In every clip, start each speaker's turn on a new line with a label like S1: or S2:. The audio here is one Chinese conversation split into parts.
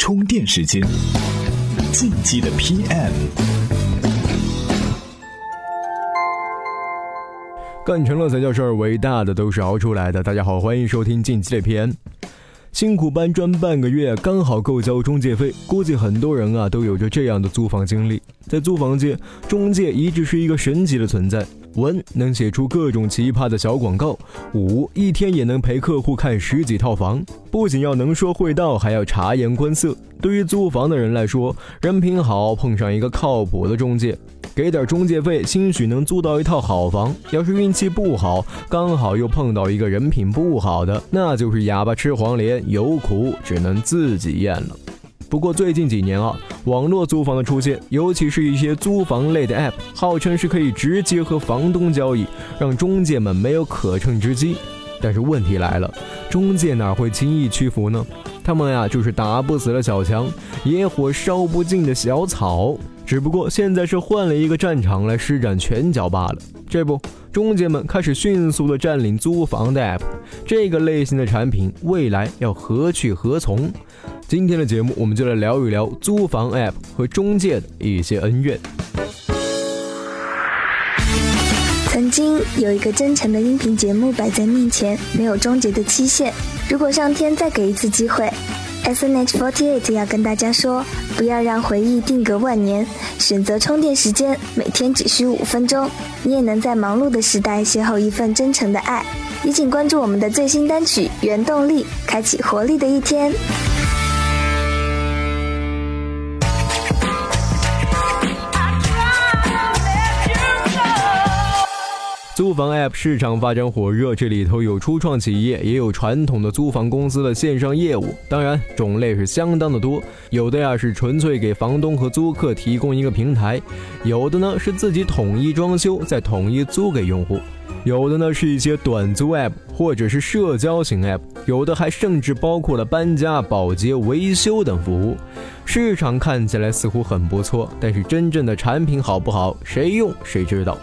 S1: 充电时间，进击的 PM。
S2: 干成了才叫事儿，伟大的都是熬出来的。大家好，欢迎收听进击的 PM。辛苦搬砖半个月，刚好够交中介费。估计很多人啊都有着这样的租房经历。在租房界，中介一直是一个神奇的存在。文能写出各种奇葩的小广告，武一天也能陪客户看十几套房。不仅要能说会道，还要察言观色。对于租房的人来说，人品好，碰上一个靠谱的中介。给点中介费，兴许能租到一套好房。要是运气不好，刚好又碰到一个人品不好的，那就是哑巴吃黄连，有苦只能自己咽了。不过最近几年啊，网络租房的出现，尤其是一些租房类的 App，号称是可以直接和房东交易，让中介们没有可乘之机。但是问题来了，中介哪会轻易屈服呢？他们呀，就是打不死的小强，野火烧不尽的小草。只不过现在是换了一个战场来施展拳脚罢了。这不，中介们开始迅速的占领租房的 app，这个类型的产品未来要何去何从？今天的节目我们就来聊一聊租房 app 和中介的一些恩怨。
S3: 曾经有一个真诚的音频节目摆在面前，没有终结的期限。如果上天再给一次机会。S N H forty eight 要跟大家说，不要让回忆定格万年，选择充电时间，每天只需五分钟，你也能在忙碌的时代邂逅一份真诚的爱。也请关注我们的最新单曲《原动力》，开启活力的一天。
S2: 租房 App 市场发展火热，这里头有初创企业，也有传统的租房公司的线上业务，当然种类是相当的多。有的呀是纯粹给房东和租客提供一个平台，有的呢是自己统一装修再统一租给用户，有的呢是一些短租 App 或者是社交型 App，有的还甚至包括了搬家、保洁、维修等服务。市场看起来似乎很不错，但是真正的产品好不好，谁用谁知道。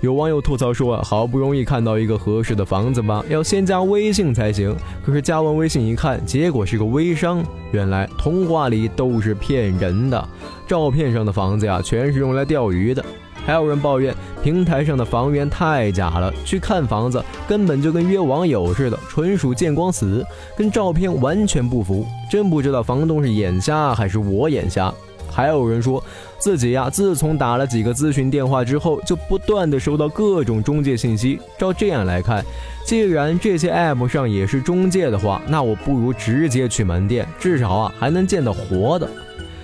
S2: 有网友吐槽说，好不容易看到一个合适的房子吧，要先加微信才行。可是加完微信一看，结果是个微商。原来童话里都是骗人的，照片上的房子呀，全是用来钓鱼的。还有人抱怨平台上的房源太假了，去看房子根本就跟约网友似的，纯属见光死，跟照片完全不符。真不知道房东是眼瞎还是我眼瞎。还有人说自己呀，自从打了几个咨询电话之后，就不断的收到各种中介信息。照这样来看，既然这些 app 上也是中介的话，那我不如直接去门店，至少啊还能见到活的。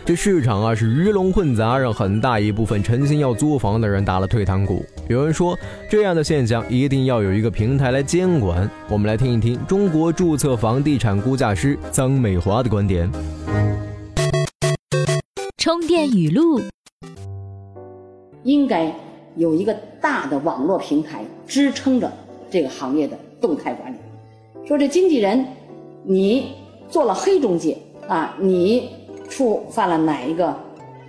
S2: 这市场啊是鱼龙混杂，让很大一部分诚心要租房的人打了退堂鼓。有人说，这样的现象一定要有一个平台来监管。我们来听一听中国注册房地产估价师曾美华的观点。
S4: 充电语录：
S5: 应该有一个大的网络平台支撑着这个行业的动态管理。说这经纪人，你做了黑中介啊，你触犯了哪一个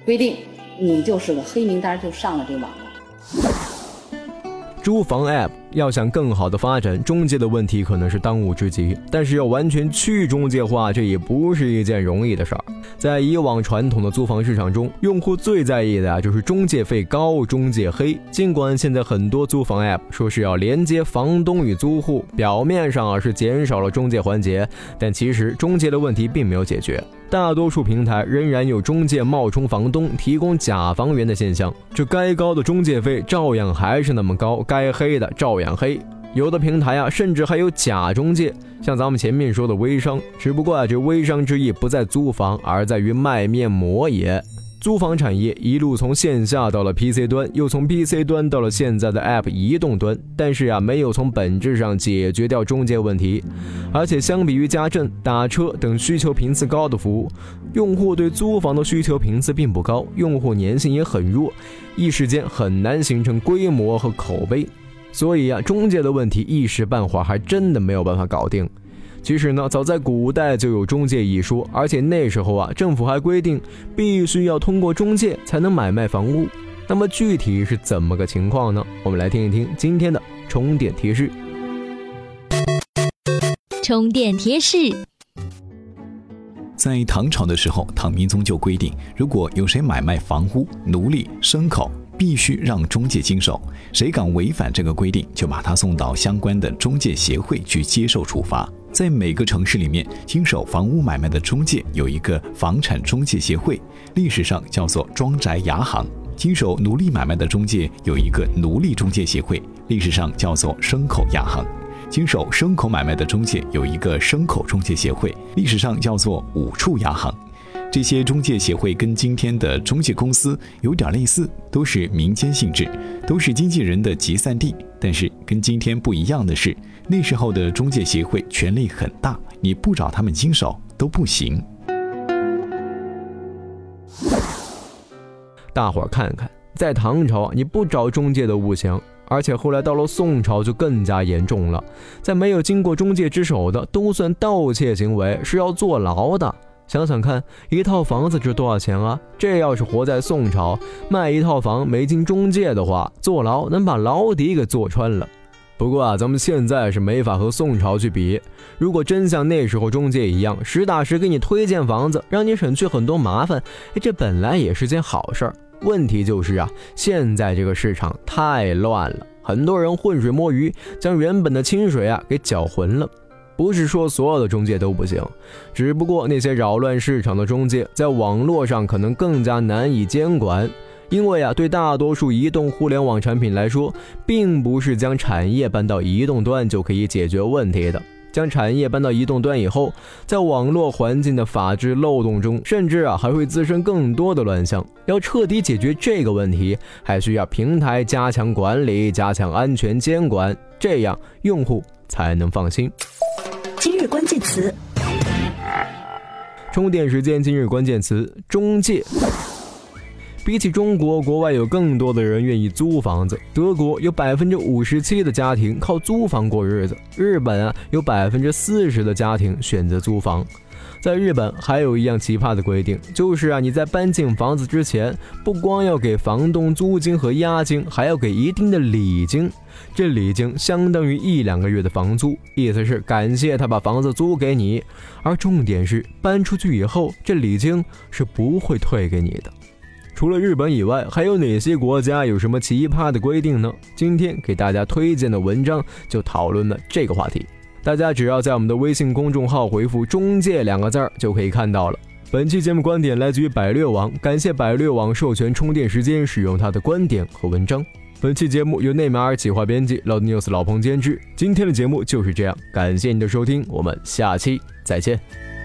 S5: 规定，你就是个黑名单，就上了这网了。
S2: 租房 App 要想更好的发展，中介的问题可能是当务之急。但是要完全去中介化，这也不是一件容易的事儿。在以往传统的租房市场中，用户最在意的啊就是中介费高、中介黑。尽管现在很多租房 App 说是要连接房东与租户，表面上啊是减少了中介环节，但其实中介的问题并没有解决。大多数平台仍然有中介冒充房东提供假房源的现象，这该高的中介费照样还是那么高，该黑的照样黑。有的平台啊，甚至还有假中介，像咱们前面说的微商，只不过啊，这微商之意不在租房，而在于卖面膜也。租房产业一路从线下到了 PC 端，又从 PC 端到了现在的 App 移动端，但是啊，没有从本质上解决掉中介问题。而且相比于家政、打车等需求频次高的服务，用户对租房的需求频次并不高，用户粘性也很弱，一时间很难形成规模和口碑。所以啊，中介的问题一时半会儿还真的没有办法搞定。其实呢，早在古代就有中介一说，而且那时候啊，政府还规定必须要通过中介才能买卖房屋。那么具体是怎么个情况呢？我们来听一听今天的充电提示。
S4: 充电贴士。在唐朝的时候，唐明宗就规定，如果有谁买卖房屋、奴隶、牲口，必须让中介经手，谁敢违反这个规定，就把他送到相关的中介协会去接受处罚。在每个城市里面，经手房屋买卖的中介有一个房产中介协会，历史上叫做庄宅牙行；经手奴隶买卖的中介有一个奴隶中介协会，历史上叫做牲口牙行；经手牲口买卖的中介有一个牲口中介协会，历史上叫做五处牙行。这些中介协会跟今天的中介公司有点类似，都是民间性质，都是经纪人的集散地。但是跟今天不一样的是，那时候的中介协会权力很大，你不找他们经手都不行。
S2: 大伙儿看看，在唐朝你不找中介都不行，而且后来到了宋朝就更加严重了，在没有经过中介之手的都算盗窃行为，是要坐牢的。想想看，一套房子值多少钱啊？这要是活在宋朝，卖一套房没经中介的话，坐牢能把牢底给坐穿了。不过啊，咱们现在是没法和宋朝去比。如果真像那时候中介一样，实打实给你推荐房子，让你省去很多麻烦，哎，这本来也是件好事儿。问题就是啊，现在这个市场太乱了，很多人浑水摸鱼，将原本的清水啊给搅浑了。不是说所有的中介都不行，只不过那些扰乱市场的中介，在网络上可能更加难以监管。因为啊，对大多数移动互联网产品来说，并不是将产业搬到移动端就可以解决问题的。将产业搬到移动端以后，在网络环境的法制漏洞中，甚至啊还会滋生更多的乱象。要彻底解决这个问题，还需要平台加强管理、加强安全监管，这样用户才能放心。
S3: 今日关键词：
S2: 充电时间。今日关键词：中介。比起中国，国外有更多的人愿意租房子。德国有百分之五十七的家庭靠租房过日子，日本啊有百分之四十的家庭选择租房。在日本还有一样奇葩的规定，就是啊，你在搬进房子之前，不光要给房东租金和押金，还要给一定的礼金。这礼金相当于一两个月的房租，意思是感谢他把房子租给你。而重点是，搬出去以后，这礼金是不会退给你的。除了日本以外，还有哪些国家有什么奇葩的规定呢？今天给大家推荐的文章就讨论了这个话题。大家只要在我们的微信公众号回复“中介”两个字儿，就可以看到了。本期节目观点来自于百略网，感谢百略网授权充电时间使用他的观点和文章。本期节目由内马尔企划编辑，老 news 老彭监制。今天的节目就是这样，感谢你的收听，我们下期再见。